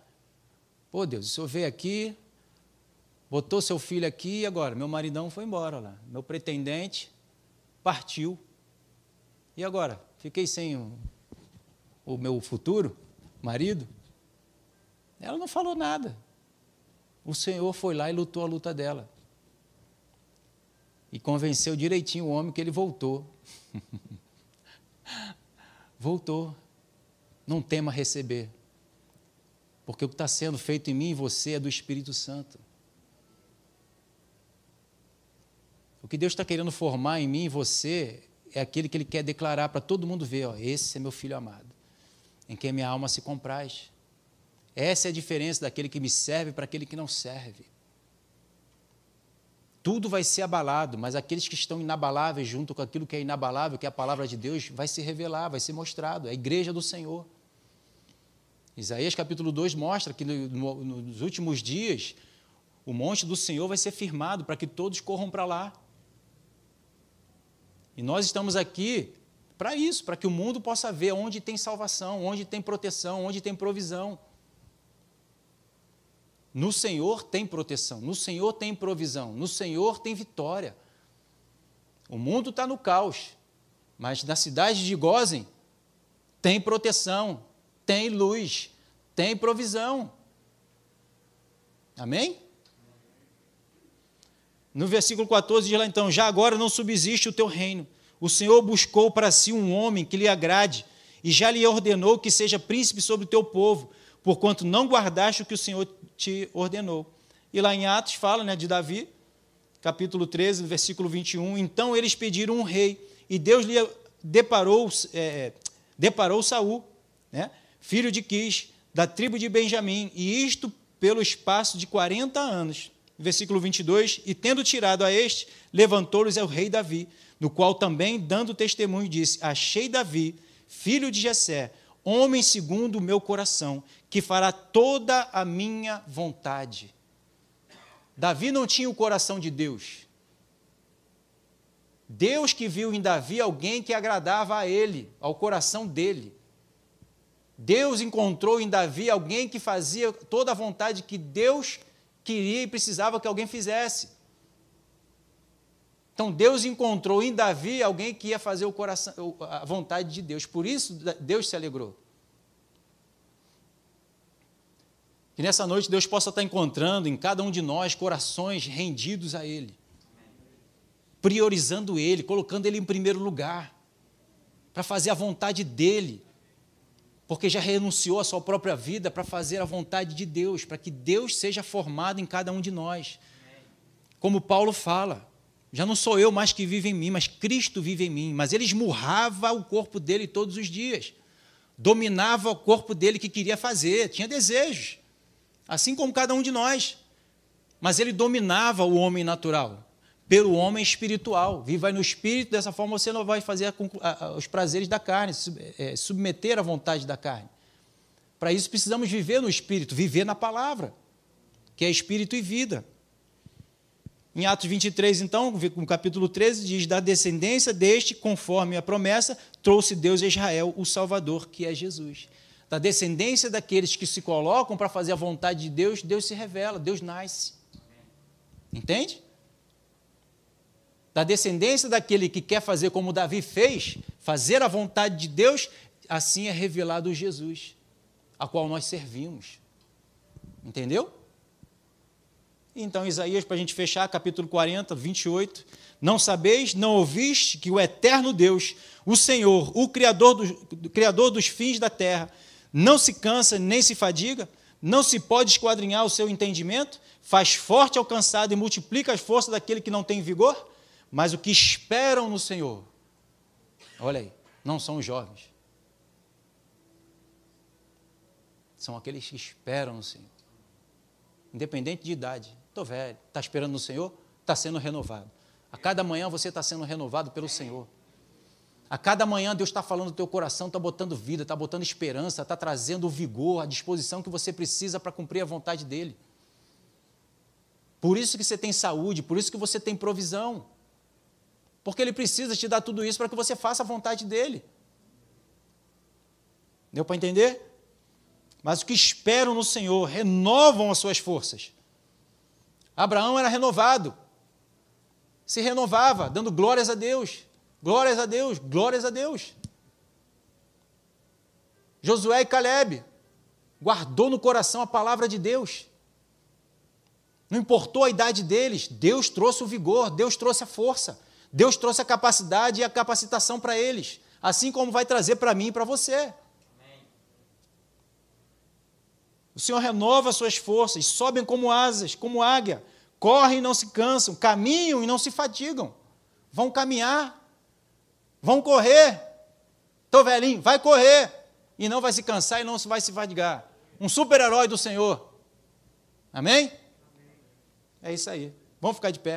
pô Deus, o senhor veio aqui, botou seu filho aqui e agora? Meu maridão foi embora lá. Meu pretendente partiu. E agora? Fiquei sem o, o meu futuro marido? Ela não falou nada. O Senhor foi lá e lutou a luta dela. E convenceu direitinho o homem que ele voltou. voltou. Não tema receber. Porque o que está sendo feito em mim e você é do Espírito Santo. O que Deus está querendo formar em mim e você é aquele que Ele quer declarar para todo mundo ver: ó, esse é meu filho amado, em quem minha alma se compraz. Essa é a diferença daquele que me serve para aquele que não serve. Tudo vai ser abalado, mas aqueles que estão inabaláveis junto com aquilo que é inabalável, que é a palavra de Deus, vai se revelar, vai ser mostrado. É a igreja do Senhor. Isaías capítulo 2 mostra que no, no, nos últimos dias o monte do Senhor vai ser firmado para que todos corram para lá. E nós estamos aqui para isso, para que o mundo possa ver onde tem salvação, onde tem proteção, onde tem provisão. No Senhor tem proteção, no Senhor tem provisão, no Senhor tem vitória. O mundo está no caos, mas na cidade de Gozen tem proteção, tem luz, tem provisão. Amém? No versículo 14 diz lá então: Já agora não subsiste o teu reino. O Senhor buscou para si um homem que lhe agrade, e já lhe ordenou que seja príncipe sobre o teu povo, porquanto não guardaste o que o Senhor te ordenou. E lá em Atos fala né, de Davi, capítulo 13, versículo 21. Então eles pediram um rei, e Deus lhe deparou, é, deparou Saul, né, filho de Quis, da tribo de Benjamim, e isto pelo espaço de 40 anos. Versículo 22: E tendo tirado a este, levantou-lhes o rei Davi, no qual também, dando testemunho, disse: Achei Davi, filho de Jessé, homem segundo o meu coração, que fará toda a minha vontade. Davi não tinha o coração de Deus. Deus que viu em Davi alguém que agradava a ele, ao coração dele. Deus encontrou em Davi alguém que fazia toda a vontade que Deus queria e precisava que alguém fizesse. Então Deus encontrou em Davi alguém que ia fazer coração, a vontade de Deus. Por isso Deus se alegrou. Que nessa noite Deus possa estar encontrando em cada um de nós corações rendidos a Ele, priorizando Ele, colocando Ele em primeiro lugar, para fazer a vontade dEle, porque já renunciou à sua própria vida para fazer a vontade de Deus, para que Deus seja formado em cada um de nós. Como Paulo fala, já não sou eu mais que vive em mim, mas Cristo vive em mim. Mas ele esmurrava o corpo dele todos os dias, dominava o corpo dele que queria fazer, tinha desejos, assim como cada um de nós. Mas ele dominava o homem natural, pelo homem espiritual. Viva no espírito, dessa forma você não vai fazer os prazeres da carne, é, submeter à vontade da carne. Para isso precisamos viver no espírito, viver na palavra, que é espírito e vida. Em Atos 23, então, no capítulo 13, diz: Da descendência deste, conforme a promessa, trouxe Deus a Israel o Salvador, que é Jesus. Da descendência daqueles que se colocam para fazer a vontade de Deus, Deus se revela, Deus nasce. Entende? Da descendência daquele que quer fazer como Davi fez, fazer a vontade de Deus, assim é revelado Jesus, a qual nós servimos. Entendeu? Então, Isaías, para a gente fechar, capítulo 40, 28. Não sabeis, não ouviste que o eterno Deus, o Senhor, o Criador, do, Criador dos fins da terra, não se cansa nem se fadiga, não se pode esquadrinhar o seu entendimento, faz forte ao cansado e multiplica as forças daquele que não tem vigor, mas o que esperam no Senhor, olha aí, não são os jovens, são aqueles que esperam no Senhor, independente de idade. Estou velho. Está esperando no Senhor? Está sendo renovado. A cada manhã você está sendo renovado pelo Senhor. A cada manhã Deus está falando no teu coração, está botando vida, está botando esperança, está trazendo o vigor, a disposição que você precisa para cumprir a vontade dEle. Por isso que você tem saúde, por isso que você tem provisão. Porque Ele precisa te dar tudo isso para que você faça a vontade dEle. Deu para entender? Mas os que esperam no Senhor renovam as suas forças. Abraão era renovado. Se renovava, dando glórias a Deus. Glórias a Deus, glórias a Deus. Josué e Caleb guardou no coração a palavra de Deus. Não importou a idade deles, Deus trouxe o vigor, Deus trouxe a força, Deus trouxe a capacidade e a capacitação para eles, assim como vai trazer para mim e para você. O Senhor renova suas forças, sobem como asas, como águia, correm e não se cansam, caminham e não se fatigam. Vão caminhar, vão correr. Estou velhinho, vai correr e não vai se cansar e não vai se fadigar. Um super-herói do Senhor. Amém? É isso aí. Vamos ficar de pé.